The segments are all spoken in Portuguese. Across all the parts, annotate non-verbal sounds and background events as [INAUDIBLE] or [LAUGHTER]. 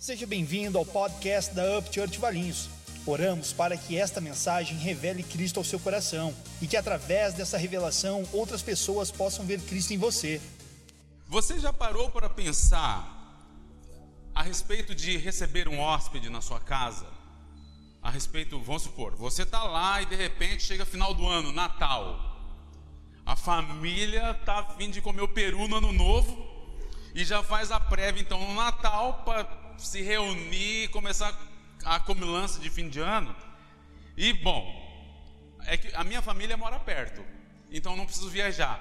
Seja bem-vindo ao podcast da Up Church Valinhos. Oramos para que esta mensagem revele Cristo ao seu coração e que através dessa revelação outras pessoas possam ver Cristo em você. Você já parou para pensar a respeito de receber um hóspede na sua casa? A respeito, vamos supor, você está lá e de repente chega final do ano, Natal. A família está a fim de comer o peru no ano novo e já faz a prévia então no Natal para se reunir começar a comilança de fim de ano. E bom, é que a minha família mora perto, então não preciso viajar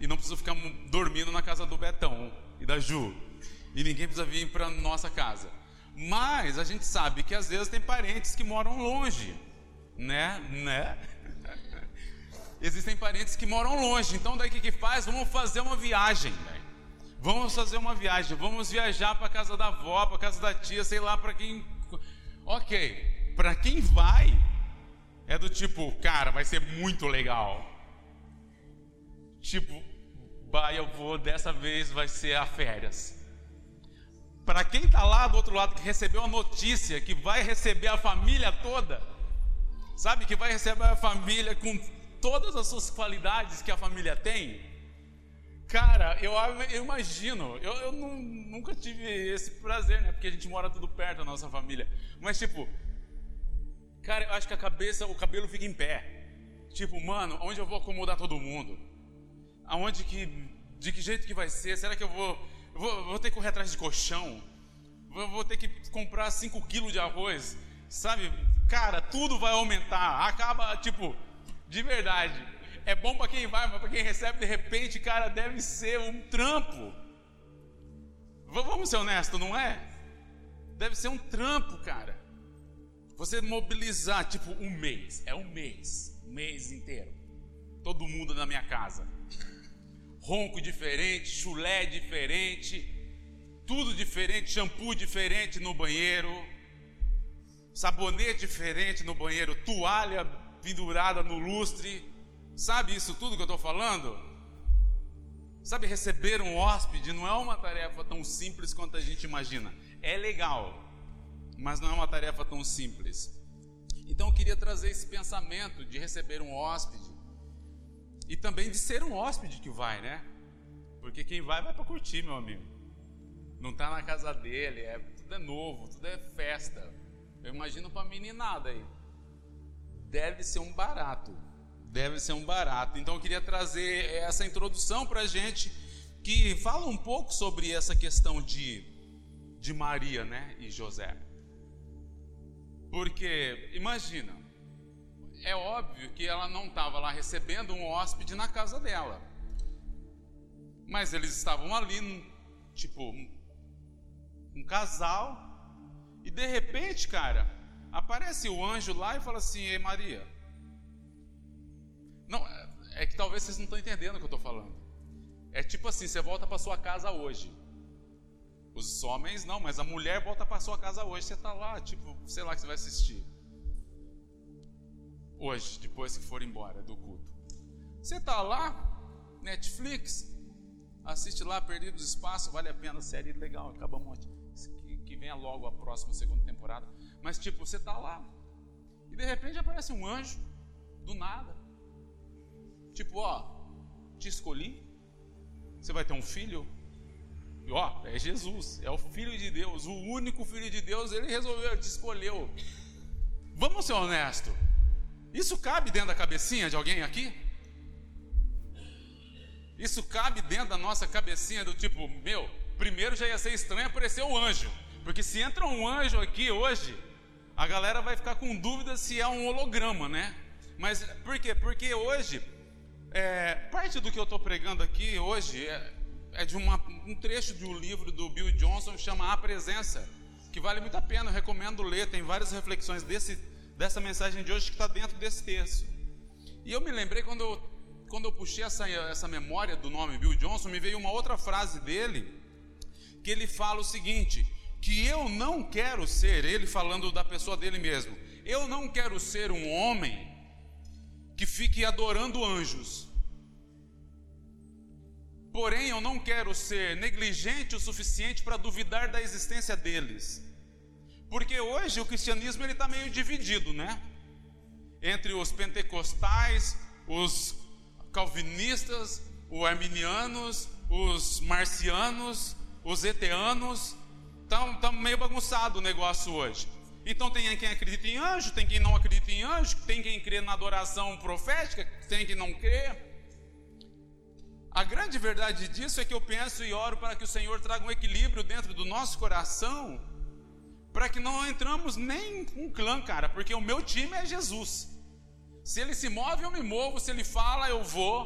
e não preciso ficar dormindo na casa do Betão e da Ju. E ninguém precisa vir para nossa casa. Mas a gente sabe que às vezes tem parentes que moram longe, né? Né? [LAUGHS] Existem parentes que moram longe, então daí o que, que faz? Vamos fazer uma viagem, né? Vamos fazer uma viagem, vamos viajar para casa da avó, para casa da tia, sei lá para quem. Ok, para quem vai, é do tipo, cara, vai ser muito legal. Tipo, vai, eu vou, dessa vez vai ser a férias. Para quem está lá do outro lado que recebeu a notícia que vai receber a família toda, sabe que vai receber a família com todas as suas qualidades que a família tem, cara, eu, eu imagino, eu, eu não, nunca tive esse prazer, né? Porque a gente mora tudo perto da nossa família. Mas, tipo, cara, eu acho que a cabeça, o cabelo fica em pé. Tipo, mano, onde eu vou acomodar todo mundo? Aonde que, de que jeito que vai ser? Será que eu vou, vou, vou ter que correr atrás de colchão? Vou, vou ter que comprar 5 quilos de arroz? Sabe? Cara, tudo vai aumentar. Acaba, tipo, de verdade. É bom para quem vai, mas para quem recebe de repente, cara, deve ser um trampo. Vamos ser honestos, não é? Deve ser um trampo, cara. Você mobilizar, tipo, um mês. É um mês. Um mês inteiro. Todo mundo na minha casa. Ronco diferente, chulé diferente. Tudo diferente, shampoo diferente no banheiro. Sabonete diferente no banheiro. Toalha pendurada no lustre. Sabe isso tudo que eu estou falando? Sabe, receber um hóspede não é uma tarefa tão simples quanto a gente imagina. É legal, mas não é uma tarefa tão simples. Então eu queria trazer esse pensamento de receber um hóspede e também de ser um hóspede que vai, né? Porque quem vai, vai para curtir, meu amigo. Não está na casa dele, é, tudo é novo, tudo é festa. Eu imagino para meninada aí deve ser um barato. Deve ser um barato. Então eu queria trazer essa introdução para a gente que fala um pouco sobre essa questão de, de Maria né, e José. Porque, imagina, é óbvio que ela não estava lá recebendo um hóspede na casa dela. Mas eles estavam ali, tipo, um casal, e de repente, cara, Aparece o anjo lá e fala assim: Ei Maria. Não, é que talvez vocês não estão entendendo o que eu estou falando. É tipo assim: você volta para sua casa hoje. Os homens não, mas a mulher volta para sua casa hoje. Você está lá, tipo, sei lá que você vai assistir. Hoje, depois que for embora do culto. Você está lá, Netflix, assiste lá Perdidos Espaço, vale a pena, série legal, acaba um monte. Que, que venha logo a próxima segunda temporada. Mas tipo, você está lá e de repente aparece um anjo do nada. Tipo, ó, te escolhi. Você vai ter um filho? E ó, é Jesus, é o filho de Deus, o único filho de Deus, ele resolveu, te escolheu. Vamos ser honestos. Isso cabe dentro da cabecinha de alguém aqui? Isso cabe dentro da nossa cabecinha do tipo, meu, primeiro já ia ser estranho aparecer um anjo. Porque se entra um anjo aqui hoje, a galera vai ficar com dúvida se é um holograma, né? Mas por quê? Porque hoje, é, parte do que eu estou pregando aqui hoje é, é de uma, um trecho de um livro do Bill Johnson que chama A Presença, que vale muito a pena, eu recomendo ler, tem várias reflexões desse, dessa mensagem de hoje que está dentro desse texto. E eu me lembrei quando eu, quando eu puxei essa, essa memória do nome Bill Johnson, me veio uma outra frase dele, que ele fala o seguinte: que eu não quero ser, ele falando da pessoa dele mesmo, eu não quero ser um homem que fique adorando anjos. Porém, eu não quero ser negligente o suficiente para duvidar da existência deles. Porque hoje o cristianismo ele está meio dividido, né? Entre os pentecostais, os calvinistas, os arminianos, os marcianos, os eteanos. Está tá meio bagunçado o negócio hoje. Então tem quem acredita em anjo, tem quem não acredita em anjo, tem quem crê na adoração profética, tem quem não crê. A grande verdade disso é que eu penso e oro para que o Senhor traga um equilíbrio dentro do nosso coração, para que não entramos nem um clã, cara, porque o meu time é Jesus. Se ele se move, eu me movo, se ele fala, eu vou.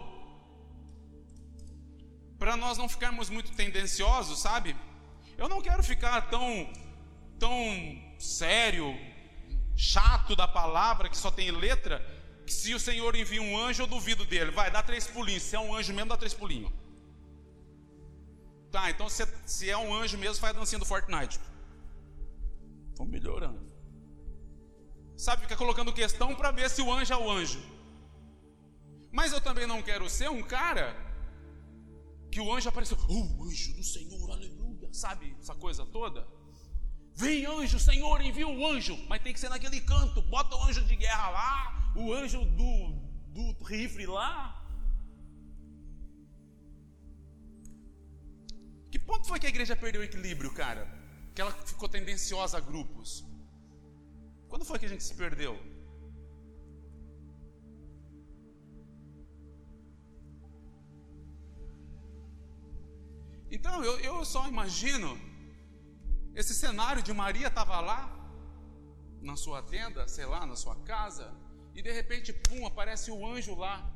Para nós não ficarmos muito tendenciosos, sabe? Eu não quero ficar tão tão sério, chato da palavra, que só tem letra, que se o Senhor envia um anjo, eu duvido dele. Vai, dá três pulinhos. Se é um anjo mesmo, dá três pulinhos. Tá, então se, se é um anjo mesmo, faz a dancinha do Fortnite. Estão melhorando. Sabe, fica colocando questão para ver se o anjo é o anjo. Mas eu também não quero ser um cara que o anjo apareceu, oh, anjo do Senhor, aleluia, sabe, essa coisa toda. Vem anjo, Senhor, envia o anjo, mas tem que ser naquele canto. Bota o anjo de guerra lá, o anjo do, do rifle lá. Que ponto foi que a igreja perdeu o equilíbrio, cara? Que ela ficou tendenciosa a grupos. Quando foi que a gente se perdeu? Então eu, eu só imagino esse cenário de Maria estava lá, na sua tenda, sei lá, na sua casa, e de repente, pum, aparece o anjo lá.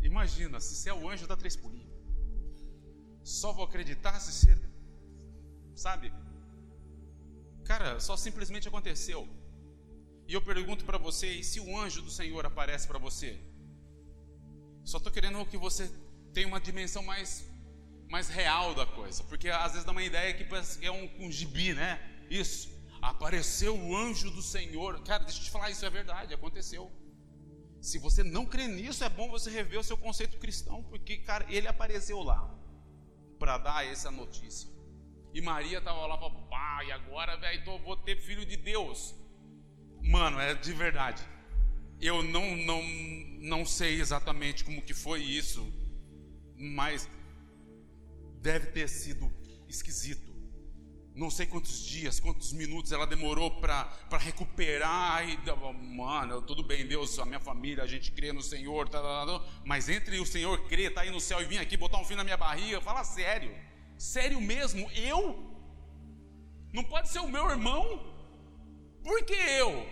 Imagina, se é o anjo, dá três pulinhos. Só vou acreditar se ser. Sabe? Cara, só simplesmente aconteceu. E eu pergunto para você, e se o anjo do Senhor aparece para você? Só estou querendo que você tenha uma dimensão mais mais real da coisa, porque às vezes dá uma ideia que é um, um gibi, né? Isso, apareceu o anjo do Senhor. Cara, deixa eu te falar, isso é verdade, aconteceu. Se você não crê nisso, é bom você rever o seu conceito cristão, porque, cara, ele apareceu lá para dar essa notícia. E Maria estava lá, pá, e agora, velho, vou ter filho de Deus. Mano, é de verdade. Eu não, não, não sei exatamente como que foi isso, mas deve ter sido esquisito. Não sei quantos dias, quantos minutos ela demorou para recuperar. E, mano, tudo bem, Deus, a minha família, a gente crê no Senhor, tá, tá, tá, mas entre o Senhor crer, tá aí no céu e vir aqui botar um fim na minha barriga, fala sério, sério mesmo, eu? Não pode ser o meu irmão? Por que eu?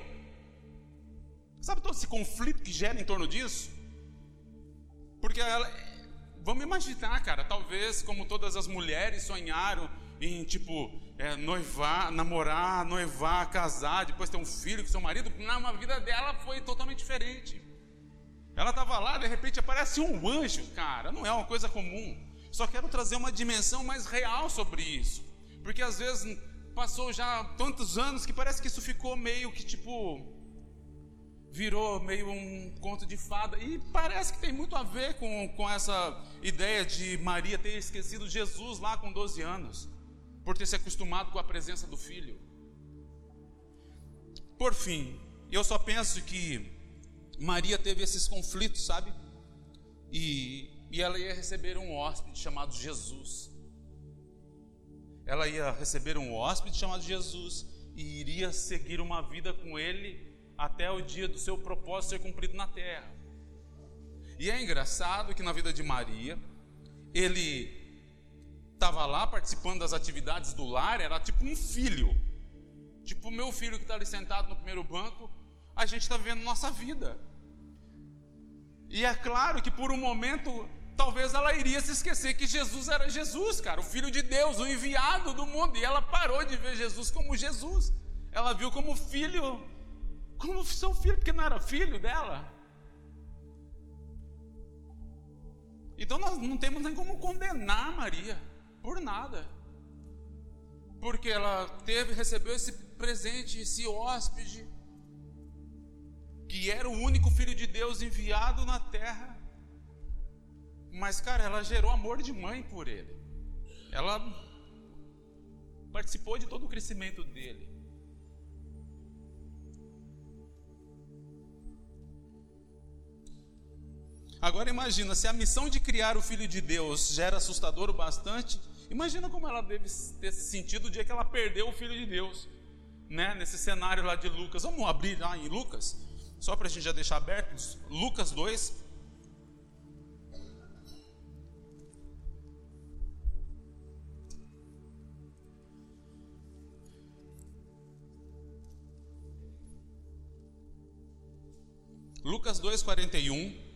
Sabe todo esse conflito que gera em torno disso? Porque ela, Vamos imaginar, cara, talvez como todas as mulheres sonharam em tipo é, noivar, namorar, noivar, casar, depois ter um filho com seu marido, na vida dela foi totalmente diferente. Ela estava lá, de repente aparece um anjo, cara, não é uma coisa comum. Só quero trazer uma dimensão mais real sobre isso, porque às vezes passou já tantos anos que parece que isso ficou meio que tipo virou meio um conto de fada. E parece que tem muito a ver com, com essa ideia de Maria ter esquecido Jesus lá com 12 anos, por ter se acostumado com a presença do filho. Por fim, eu só penso que Maria teve esses conflitos, sabe? E, e ela ia receber um hóspede chamado Jesus. Ela ia receber um hóspede chamado Jesus e iria seguir uma vida com ele até o dia do seu propósito ser cumprido na terra. E é engraçado que na vida de Maria, ele estava lá participando das atividades do lar, era tipo um filho. Tipo o meu filho que está ali sentado no primeiro banco, a gente está vendo nossa vida. E é claro que por um momento, talvez ela iria se esquecer que Jesus era Jesus, cara, o Filho de Deus, o enviado do mundo. E ela parou de ver Jesus como Jesus. Ela viu como filho como seu filho, porque não era filho dela. Então nós não temos nem como condenar Maria por nada. Porque ela teve, recebeu esse presente, esse hóspede, que era o único filho de Deus enviado na terra. Mas, cara, ela gerou amor de mãe por ele. Ela participou de todo o crescimento dele. Agora imagina, se a missão de criar o Filho de Deus já era assustador o bastante, imagina como ela deve ter sentido o dia que ela perdeu o Filho de Deus, né? Nesse cenário lá de Lucas. Vamos abrir lá em Lucas, só para a gente já deixar aberto, Lucas 2, Lucas 2,41.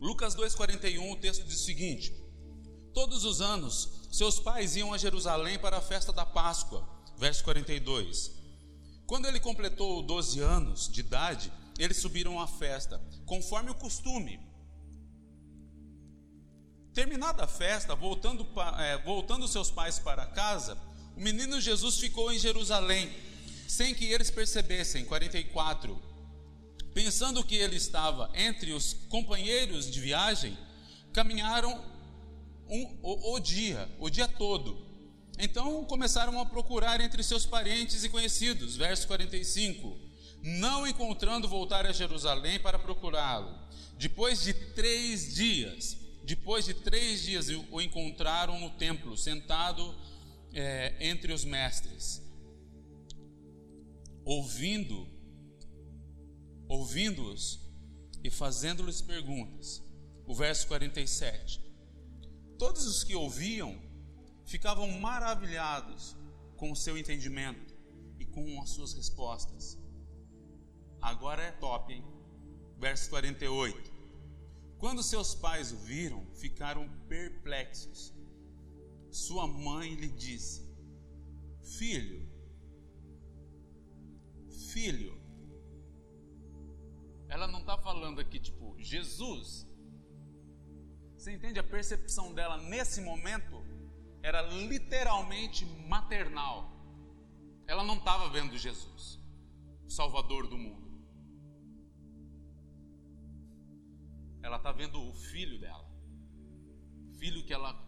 Lucas 2,41, o texto diz o seguinte: Todos os anos, seus pais iam a Jerusalém para a festa da Páscoa. Verso 42. Quando ele completou 12 anos de idade, eles subiram à festa, conforme o costume. Terminada a festa, voltando, é, voltando seus pais para casa, o menino Jesus ficou em Jerusalém, sem que eles percebessem. 44. Pensando que ele estava entre os companheiros de viagem, caminharam um, o, o dia, o dia todo. Então começaram a procurar entre seus parentes e conhecidos. Verso 45. Não encontrando voltar a Jerusalém para procurá-lo. Depois de três dias, depois de três dias o encontraram no templo, sentado é, entre os mestres, ouvindo, ouvindo-os e fazendo-lhes perguntas. O verso 47. Todos os que ouviam ficavam maravilhados com o seu entendimento e com as suas respostas. Agora é top, hein? Verso 48. Quando seus pais o viram, ficaram perplexos sua mãe lhe disse: Filho, filho. Ela não está falando aqui, tipo, Jesus. Você entende? A percepção dela nesse momento era literalmente maternal. Ela não estava vendo Jesus, o Salvador do mundo. Ela está vendo o filho dela, filho que ela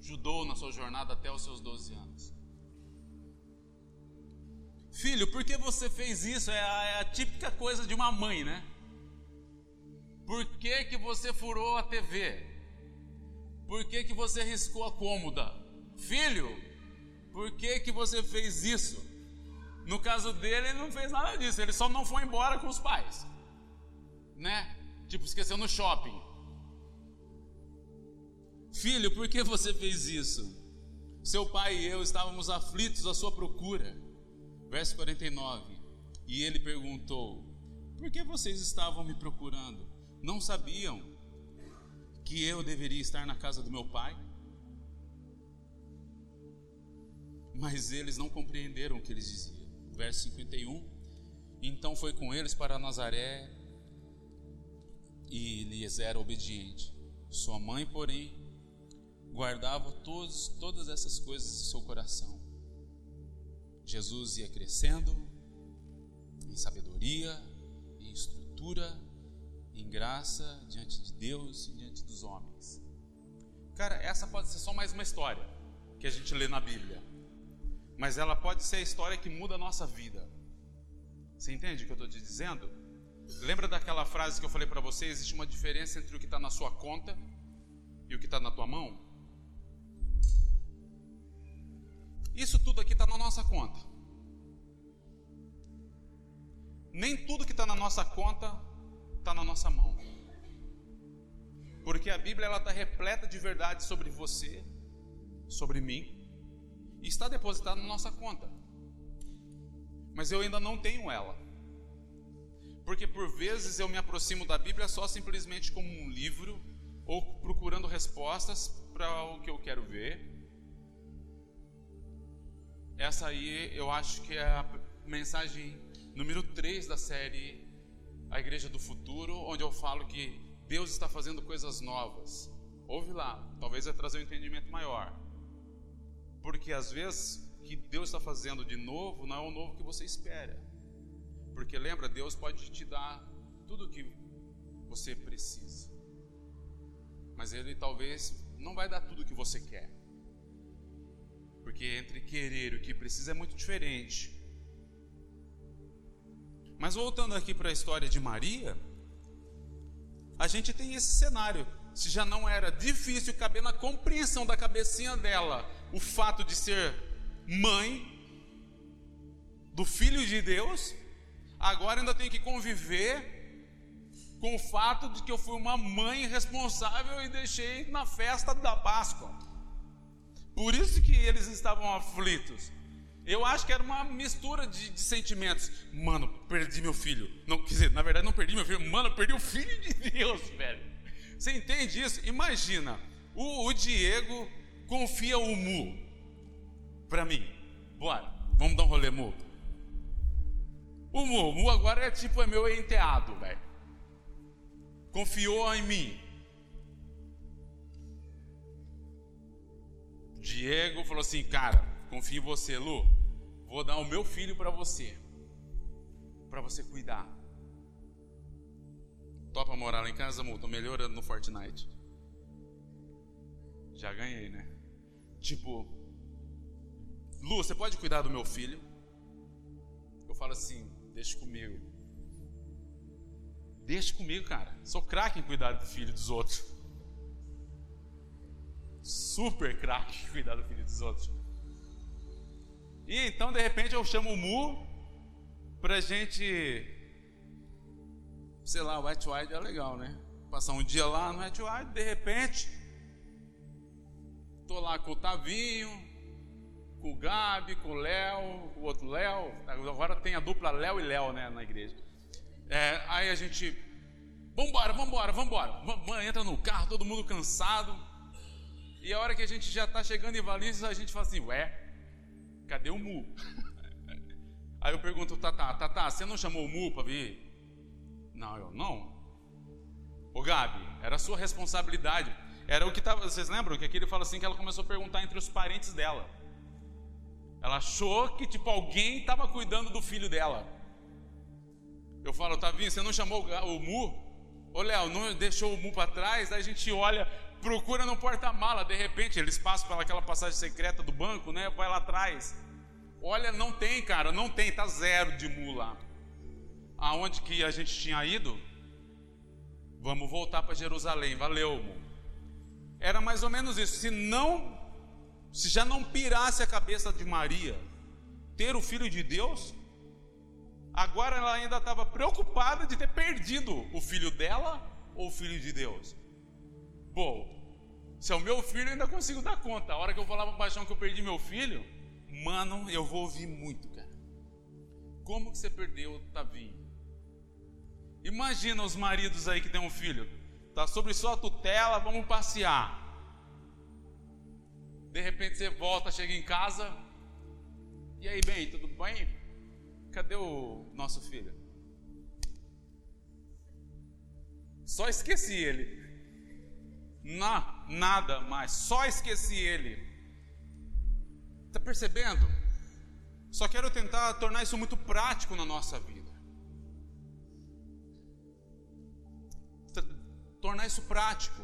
ajudou na sua jornada até os seus 12 anos. Filho, por que você fez isso? É a, é a típica coisa de uma mãe, né? Por que, que você furou a TV? Por que, que você riscou a cômoda? Filho, por que, que você fez isso? No caso dele, ele não fez nada disso, ele só não foi embora com os pais, né? Tipo, esqueceu no shopping. Filho, por que você fez isso? Seu pai e eu estávamos aflitos à sua procura. Verso 49. E ele perguntou: Por que vocês estavam me procurando? Não sabiam que eu deveria estar na casa do meu pai? Mas eles não compreenderam o que eles diziam. Verso 51. Então foi com eles para Nazaré e lhes era obediente. Sua mãe, porém, guardava todos, todas essas coisas em seu coração. Jesus ia crescendo em sabedoria, em estrutura, em graça diante de Deus e diante dos homens. Cara, essa pode ser só mais uma história que a gente lê na Bíblia, mas ela pode ser a história que muda a nossa vida. Você entende o que eu estou te dizendo? Lembra daquela frase que eu falei para você? Existe uma diferença entre o que está na sua conta e o que está na tua mão? Isso tudo aqui está na nossa conta. Nem tudo que está na nossa conta está na nossa mão. Porque a Bíblia ela está repleta de verdades sobre você, sobre mim, e está depositada na nossa conta. Mas eu ainda não tenho ela. Porque por vezes eu me aproximo da Bíblia só simplesmente como um livro, ou procurando respostas para o que eu quero ver, essa aí eu acho que é a mensagem número 3 da série A Igreja do Futuro, onde eu falo que Deus está fazendo coisas novas. Ouve lá, talvez vai trazer um entendimento maior. Porque às vezes que Deus está fazendo de novo não é o novo que você espera. Porque lembra, Deus pode te dar tudo o que você precisa. Mas Ele talvez não vai dar tudo o que você quer. Porque entre querer e o que precisa é muito diferente. Mas voltando aqui para a história de Maria, a gente tem esse cenário. Se já não era difícil caber na compreensão da cabecinha dela o fato de ser mãe do Filho de Deus, agora ainda tem que conviver com o fato de que eu fui uma mãe responsável e deixei na festa da Páscoa. Por isso que eles estavam aflitos. Eu acho que era uma mistura de, de, sentimentos. Mano, perdi meu filho. Não, quer dizer, na verdade não perdi meu filho. Mano, perdi o filho de Deus, velho. Você entende isso? Imagina, o, o Diego confia o Mu para mim. Bora, vamos dar um rolê, Mu. O Mu, o Mu agora é tipo é meu enteado, velho. Confiou em mim. Diego falou assim, cara, confio em você, Lu. Vou dar o meu filho para você, para você cuidar. Topa morar lá em casa, amor? Tô melhorando no Fortnite. Já ganhei, né? Tipo, Lu, você pode cuidar do meu filho? Eu falo assim, deixa comigo. Deixa comigo, cara. Sou craque em cuidar do filho dos outros. Super craque [LAUGHS] cuidar do filho dos outros. E então, de repente, eu chamo o Mu pra gente sei lá, o White Wide é legal, né? Passar um dia lá no White Wide, de repente, tô lá com o Tavinho, com o Gabi, com o Léo, o outro Léo, agora tem a dupla Léo e Léo, né, na igreja. É, aí a gente, vambora, vambora, vambora, entra no carro, todo mundo cansado, e a hora que a gente já está chegando em Valinhos, a gente fala assim, ué, cadê o Mu? [LAUGHS] Aí eu pergunto, Tata, Tata, você não chamou o Mu para vir? Não, eu não. Ô Gabi, era sua responsabilidade. Era o que estava. Vocês lembram que aqui ele fala assim que ela começou a perguntar entre os parentes dela. Ela achou que tipo alguém estava cuidando do filho dela. Eu falo, Tavinho, você não chamou o Mu? Ô Léo, não deixou o Mu para trás? Aí a gente olha, procura no porta-mala, de repente eles passam pelaquela passagem secreta do banco, né? Vai lá atrás. Olha, não tem, cara, não tem, tá zero de Mu lá aonde que a gente tinha ido, vamos voltar para Jerusalém, valeu. Era mais ou menos isso. Se não, se já não pirasse a cabeça de Maria ter o filho de Deus, agora ela ainda estava preocupada de ter perdido o filho dela ou o filho de Deus. Bom, se é o meu filho, eu ainda consigo dar conta. A hora que eu falar para o paixão que eu perdi meu filho, mano, eu vou ouvir muito, cara. Como que você perdeu o Tavinho? Imagina os maridos aí que tem um filho, tá sobre sua tutela, vamos passear. De repente você volta, chega em casa. E aí, bem, tudo bem? Cadê o nosso filho? Só esqueci ele. Na, nada mais, só esqueci ele. Está percebendo? Só quero tentar tornar isso muito prático na nossa vida. tornar isso prático.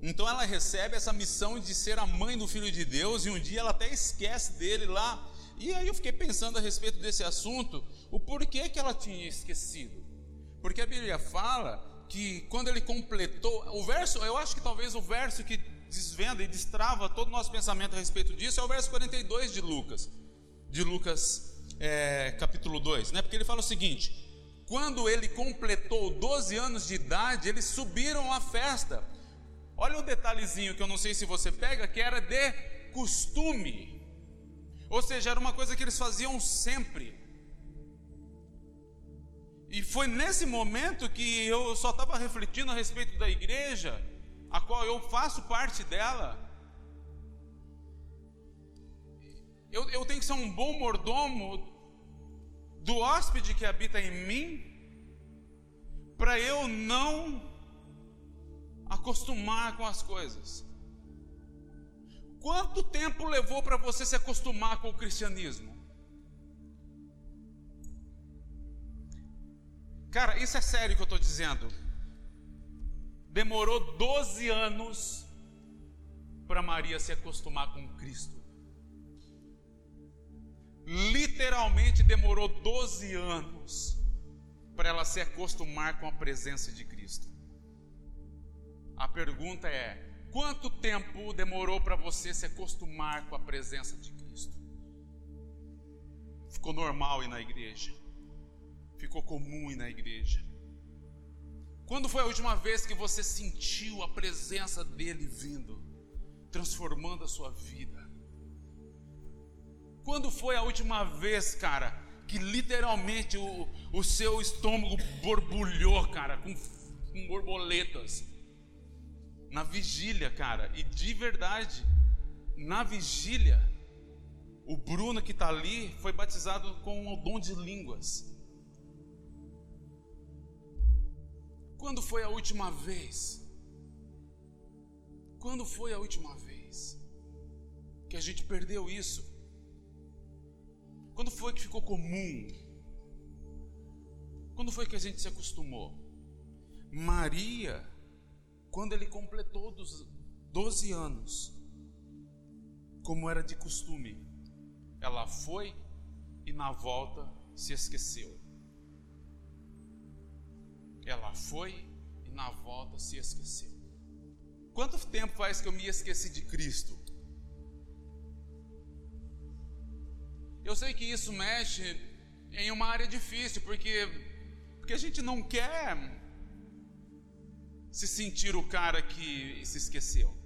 Então ela recebe essa missão de ser a mãe do filho de Deus e um dia ela até esquece dele lá. E aí eu fiquei pensando a respeito desse assunto, o porquê que ela tinha esquecido. Porque a Bíblia fala que quando ele completou, o verso, eu acho que talvez o verso que desvenda e destrava todo o nosso pensamento a respeito disso é o verso 42 de Lucas de Lucas é, capítulo 2, né? Porque ele fala o seguinte: quando ele completou 12 anos de idade, eles subiram à festa. Olha um detalhezinho que eu não sei se você pega, que era de costume. Ou seja, era uma coisa que eles faziam sempre. E foi nesse momento que eu só estava refletindo a respeito da igreja, a qual eu faço parte dela. Eu, eu tenho que ser um bom mordomo do hóspede que habita em mim, para eu não acostumar com as coisas. Quanto tempo levou para você se acostumar com o cristianismo? Cara, isso é sério que eu estou dizendo. Demorou 12 anos para Maria se acostumar com Cristo. Literalmente demorou 12 anos para ela se acostumar com a presença de Cristo. A pergunta é: quanto tempo demorou para você se acostumar com a presença de Cristo? Ficou normal ir na igreja? Ficou comum ir na igreja? Quando foi a última vez que você sentiu a presença dele vindo, transformando a sua vida? Quando foi a última vez, cara, que literalmente o, o seu estômago borbulhou, cara, com, com borboletas? Na vigília, cara, e de verdade, na vigília, o Bruno que está ali foi batizado com o dom de línguas. Quando foi a última vez? Quando foi a última vez que a gente perdeu isso? Quando foi que ficou comum? Quando foi que a gente se acostumou? Maria, quando ele completou dos 12 anos, como era de costume, ela foi e na volta se esqueceu. Ela foi e na volta se esqueceu. Quanto tempo faz que eu me esqueci de Cristo? Eu sei que isso mexe em uma área difícil, porque, porque a gente não quer se sentir o cara que se esqueceu.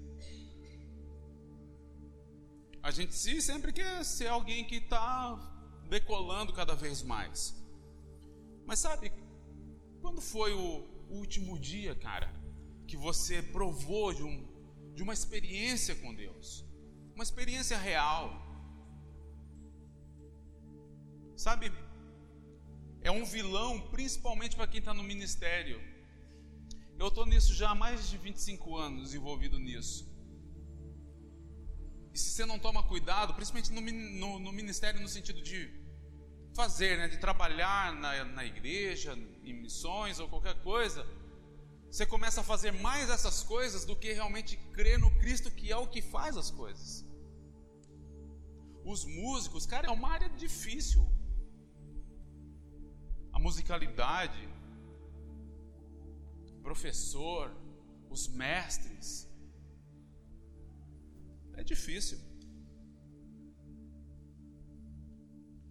A gente sempre quer ser alguém que está decolando cada vez mais. Mas sabe, quando foi o último dia, cara, que você provou de, um, de uma experiência com Deus? Uma experiência real Sabe, é um vilão, principalmente para quem está no ministério. Eu estou nisso já há mais de 25 anos envolvido nisso. E se você não toma cuidado, principalmente no, no, no ministério, no sentido de fazer, né, de trabalhar na, na igreja, em missões ou qualquer coisa, você começa a fazer mais essas coisas do que realmente crer no Cristo que é o que faz as coisas. Os músicos, cara, é uma área difícil a musicalidade, professor, os mestres. É difícil.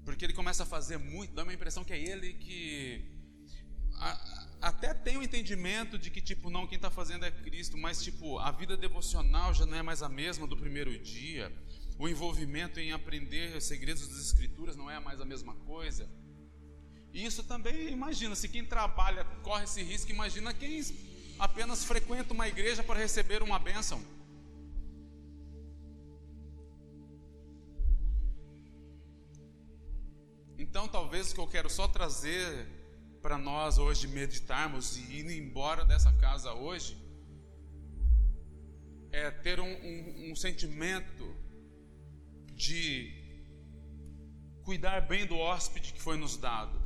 Porque ele começa a fazer muito, dá uma impressão que é ele que. A, até tem o entendimento de que, tipo, não, quem está fazendo é Cristo, mas, tipo, a vida devocional já não é mais a mesma do primeiro dia. O envolvimento em aprender os segredos das Escrituras não é mais a mesma coisa. Isso também, imagina, se quem trabalha corre esse risco, imagina quem apenas frequenta uma igreja para receber uma bênção. Então, talvez o que eu quero só trazer para nós hoje meditarmos e ir embora dessa casa hoje é ter um, um, um sentimento de cuidar bem do hóspede que foi nos dado.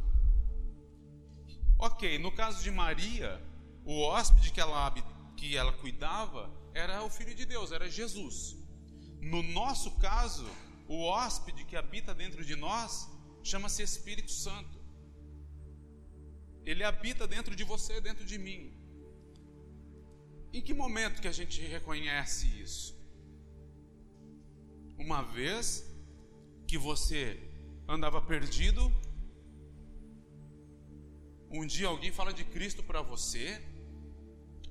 Ok, no caso de Maria, o hóspede que ela, que ela cuidava era o Filho de Deus, era Jesus. No nosso caso, o hóspede que habita dentro de nós chama-se Espírito Santo. Ele habita dentro de você, dentro de mim. Em que momento que a gente reconhece isso? Uma vez que você andava perdido um dia alguém fala de Cristo para você,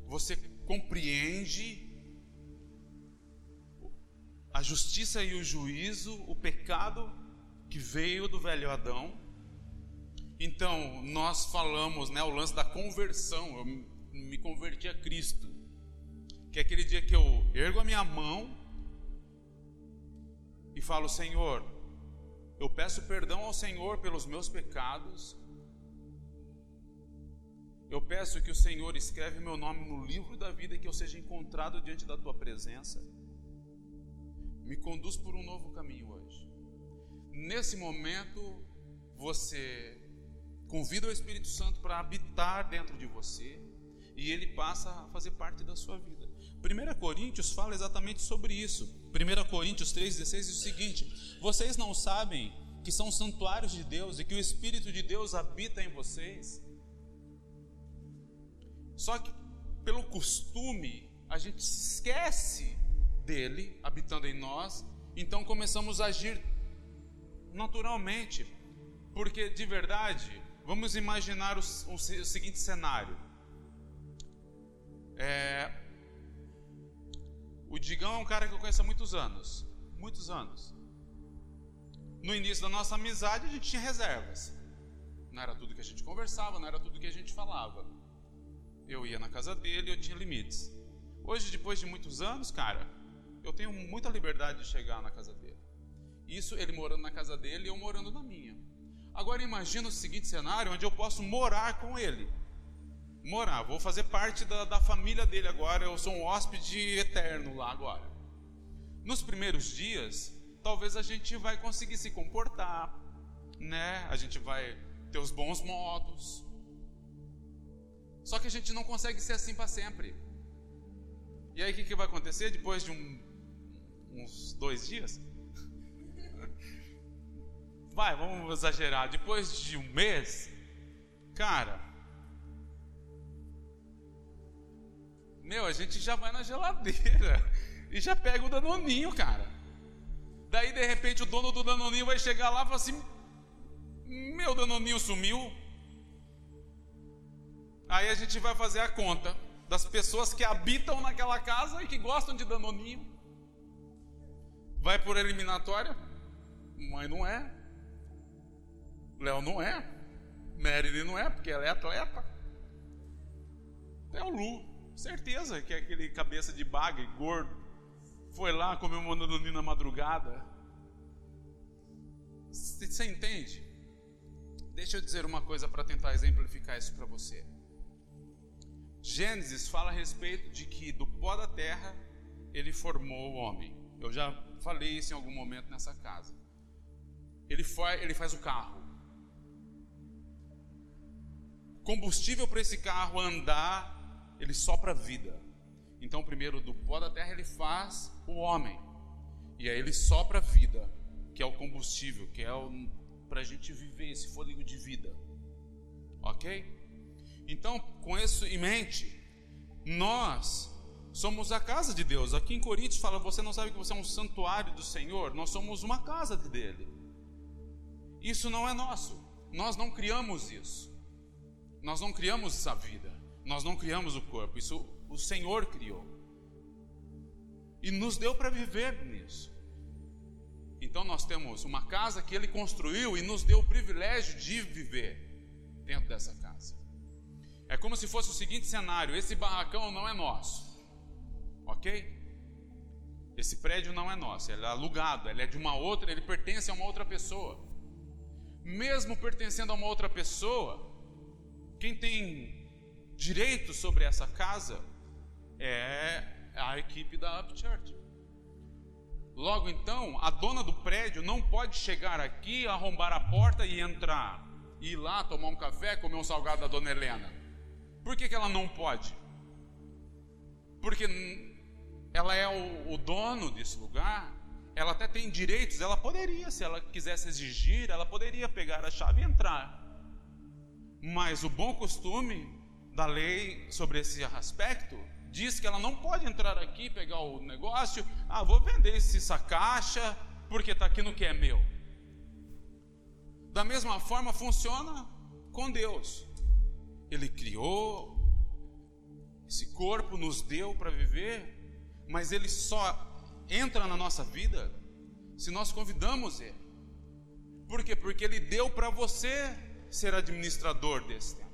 você compreende a justiça e o juízo, o pecado que veio do velho Adão. Então, nós falamos, né, o lance da conversão, eu me converti a Cristo. Que é aquele dia que eu ergo a minha mão e falo: Senhor, eu peço perdão ao Senhor pelos meus pecados eu peço que o Senhor escreve meu nome no livro da vida e que eu seja encontrado diante da tua presença. Me conduz por um novo caminho hoje. Nesse momento, você convida o Espírito Santo para habitar dentro de você e ele passa a fazer parte da sua vida. 1 Coríntios fala exatamente sobre isso. 1 Coríntios 3,16 diz o seguinte: Vocês não sabem que são santuários de Deus e que o Espírito de Deus habita em vocês? Só que, pelo costume, a gente esquece dele habitando em nós, então começamos a agir naturalmente, porque de verdade, vamos imaginar o, o, o seguinte cenário: é, o Digão é um cara que eu conheço há muitos anos, muitos anos. No início da nossa amizade, a gente tinha reservas. Não era tudo que a gente conversava, não era tudo que a gente falava. Eu ia na casa dele, eu tinha limites. Hoje, depois de muitos anos, cara, eu tenho muita liberdade de chegar na casa dele. Isso ele morando na casa dele e eu morando na minha. Agora imagina o seguinte cenário onde eu posso morar com ele. Morar, vou fazer parte da, da família dele agora, eu sou um hóspede eterno lá agora. Nos primeiros dias, talvez a gente vai conseguir se comportar, né? A gente vai ter os bons modos. Só que a gente não consegue ser assim para sempre. E aí o que, que vai acontecer depois de um, uns dois dias? [LAUGHS] Vai, vamos exagerar. Depois de um mês, cara, meu, a gente já vai na geladeira [LAUGHS] e já pega o danoninho, cara. Daí de repente o dono do danoninho vai chegar lá e falar assim: Meu danoninho sumiu. Aí a gente vai fazer a conta das pessoas que habitam naquela casa e que gostam de danoninho. Vai por eliminatória? Mãe não é. Léo não é. Marilyn não é, porque ela é atleta. É o Lu, certeza que é aquele cabeça de baga gordo. Foi lá comer uma danoninho na madrugada. Você entende? Deixa eu dizer uma coisa para tentar exemplificar isso para você. Gênesis fala a respeito de que do pó da terra ele formou o homem. Eu já falei isso em algum momento nessa casa. Ele, faz, ele faz o carro. Combustível para esse carro andar, ele sopra vida. Então, primeiro do pó da terra ele faz o homem. E aí ele sopra vida, que é o combustível, que é para a gente viver esse fôlego de vida. Ok? Então, com isso em mente, nós somos a casa de Deus. Aqui em Coríntios fala: você não sabe que você é um santuário do Senhor? Nós somos uma casa dele. Isso não é nosso. Nós não criamos isso. Nós não criamos essa vida. Nós não criamos o corpo. Isso o Senhor criou. E nos deu para viver nisso. Então nós temos uma casa que ele construiu e nos deu o privilégio de viver dentro dessa casa. É como se fosse o seguinte cenário: esse barracão não é nosso, ok? Esse prédio não é nosso, ele é alugado, ele é de uma outra, ele pertence a uma outra pessoa. Mesmo pertencendo a uma outra pessoa, quem tem direito sobre essa casa é a equipe da Up Church. Logo então, a dona do prédio não pode chegar aqui, arrombar a porta e entrar, ir lá tomar um café, comer um salgado da dona Helena. Por que, que ela não pode? Porque ela é o, o dono desse lugar, ela até tem direitos, ela poderia, se ela quisesse exigir, ela poderia pegar a chave e entrar. Mas o bom costume da lei sobre esse aspecto diz que ela não pode entrar aqui, pegar o negócio, ah, vou vender essa caixa porque está aqui no que é meu. Da mesma forma funciona com Deus. Ele criou esse corpo, nos deu para viver, mas ele só entra na nossa vida se nós convidamos ele. Por quê? Porque ele deu para você ser administrador desse tempo.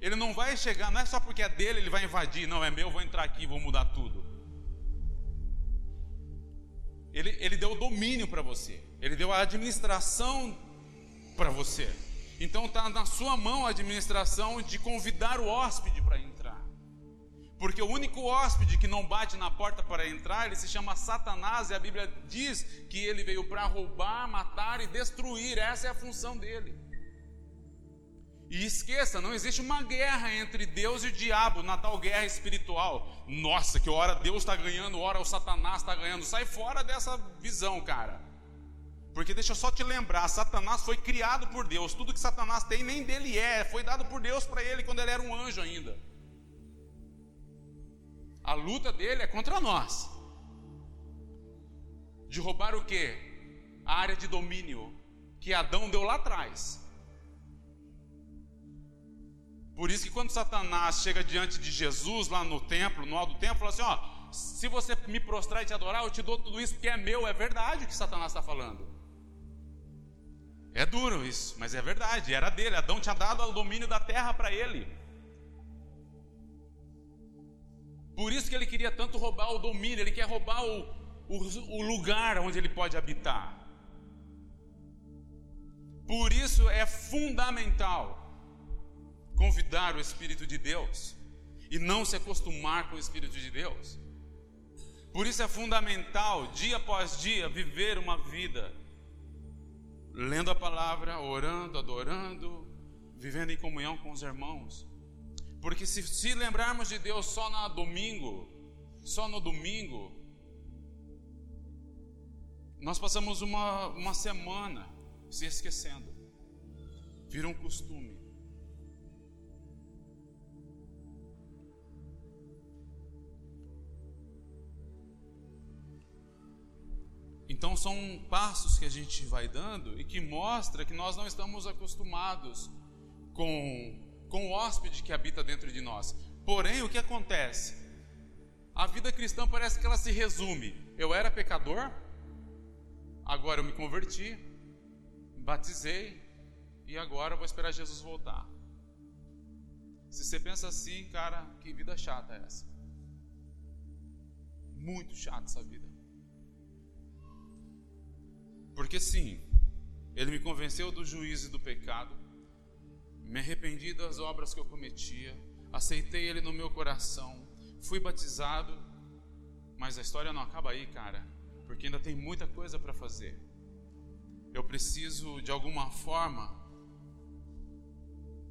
Ele não vai chegar, não é só porque é dele, ele vai invadir, não, é meu, vou entrar aqui, vou mudar tudo. Ele, ele deu o domínio para você, ele deu a administração para você. Então está na sua mão a administração de convidar o hóspede para entrar. Porque o único hóspede que não bate na porta para entrar, ele se chama Satanás, e a Bíblia diz que ele veio para roubar, matar e destruir, essa é a função dele. E esqueça, não existe uma guerra entre Deus e o diabo, na tal guerra espiritual. Nossa, que hora Deus está ganhando, hora o Satanás está ganhando. Sai fora dessa visão, cara. Porque deixa eu só te lembrar, Satanás foi criado por Deus. Tudo que Satanás tem nem dele é, foi dado por Deus para ele quando ele era um anjo ainda. A luta dele é contra nós. De roubar o quê? A área de domínio que Adão deu lá atrás. Por isso que quando Satanás chega diante de Jesus lá no templo, no alto do templo, fala assim: ó, se você me prostrar e te adorar, eu te dou tudo isso porque é meu, é verdade o que Satanás está falando. É duro isso, mas é verdade, era dele. Adão tinha dado o domínio da terra para ele. Por isso que ele queria tanto roubar o domínio, ele quer roubar o, o, o lugar onde ele pode habitar. Por isso é fundamental convidar o Espírito de Deus e não se acostumar com o Espírito de Deus. Por isso é fundamental, dia após dia, viver uma vida lendo a palavra, orando, adorando, vivendo em comunhão com os irmãos. Porque se, se lembrarmos de Deus só no domingo, só no domingo, nós passamos uma, uma semana se esquecendo. Vira um costume. Então são passos que a gente vai dando e que mostra que nós não estamos acostumados com, com o hóspede que habita dentro de nós. Porém, o que acontece? A vida cristã parece que ela se resume. Eu era pecador, agora eu me converti, batizei e agora eu vou esperar Jesus voltar. Se você pensa assim, cara, que vida chata é essa? Muito chata essa vida. Porque sim, ele me convenceu do juízo e do pecado, me arrependi das obras que eu cometia, aceitei ele no meu coração, fui batizado, mas a história não acaba aí, cara, porque ainda tem muita coisa para fazer. Eu preciso, de alguma forma,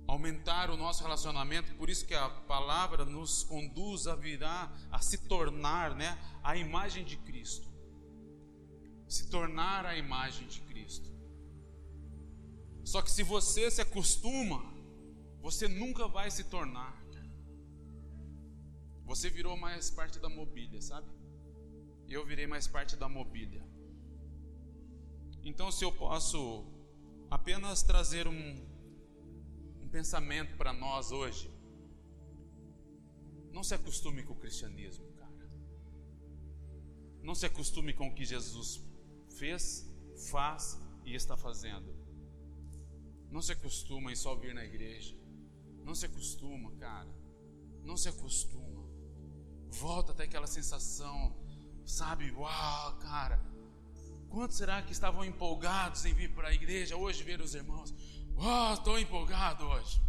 aumentar o nosso relacionamento, por isso que a palavra nos conduz a virar, a se tornar, né, a imagem de Cristo se tornar a imagem de Cristo. Só que se você se acostuma, você nunca vai se tornar. Você virou mais parte da mobília, sabe? Eu virei mais parte da mobília. Então, se eu posso apenas trazer um, um pensamento para nós hoje, não se acostume com o cristianismo, cara. Não se acostume com o que Jesus fez, faz e está fazendo. Não se acostuma em só vir na igreja. Não se acostuma, cara. Não se acostuma. Volta até aquela sensação, sabe? Uau, cara. Quantos será que estavam empolgados em vir para a igreja hoje ver os irmãos? Uau, estou empolgado hoje.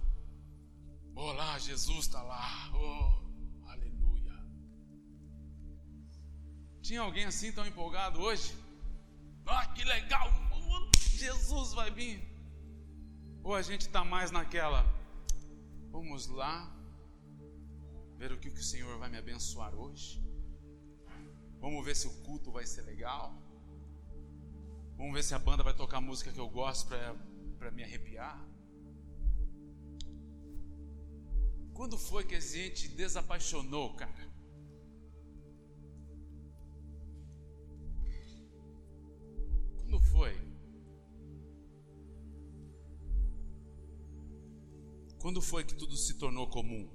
Olá, Jesus está lá. Oh, aleluia. Tinha alguém assim tão empolgado hoje? Ah, que legal! Jesus vai vir. Ou a gente está mais naquela, vamos lá, ver o que, o Senhor vai me abençoar hoje. Vamos ver se o culto vai ser legal. Vamos ver se a banda vai tocar música que eu gosto para me arrepiar. Quando foi que a gente desapaixonou, cara? Foi que tudo se tornou comum?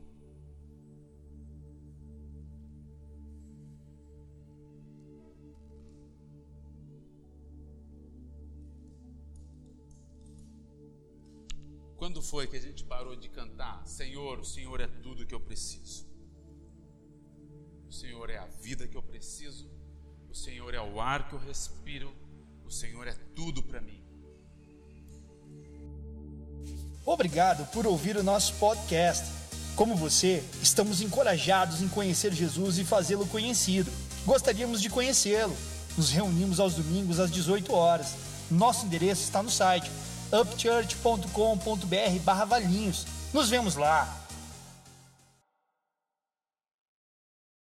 Quando foi que a gente parou de cantar? Senhor, o Senhor é tudo que eu preciso. O Senhor é a vida que eu preciso. O Senhor é o ar que eu respiro. O Senhor é tudo para mim. Obrigado por ouvir o nosso podcast. Como você, estamos encorajados em conhecer Jesus e fazê-lo conhecido. Gostaríamos de conhecê-lo. Nos reunimos aos domingos às 18 horas. Nosso endereço está no site upchurch.com.br/valinhos. Nos vemos lá.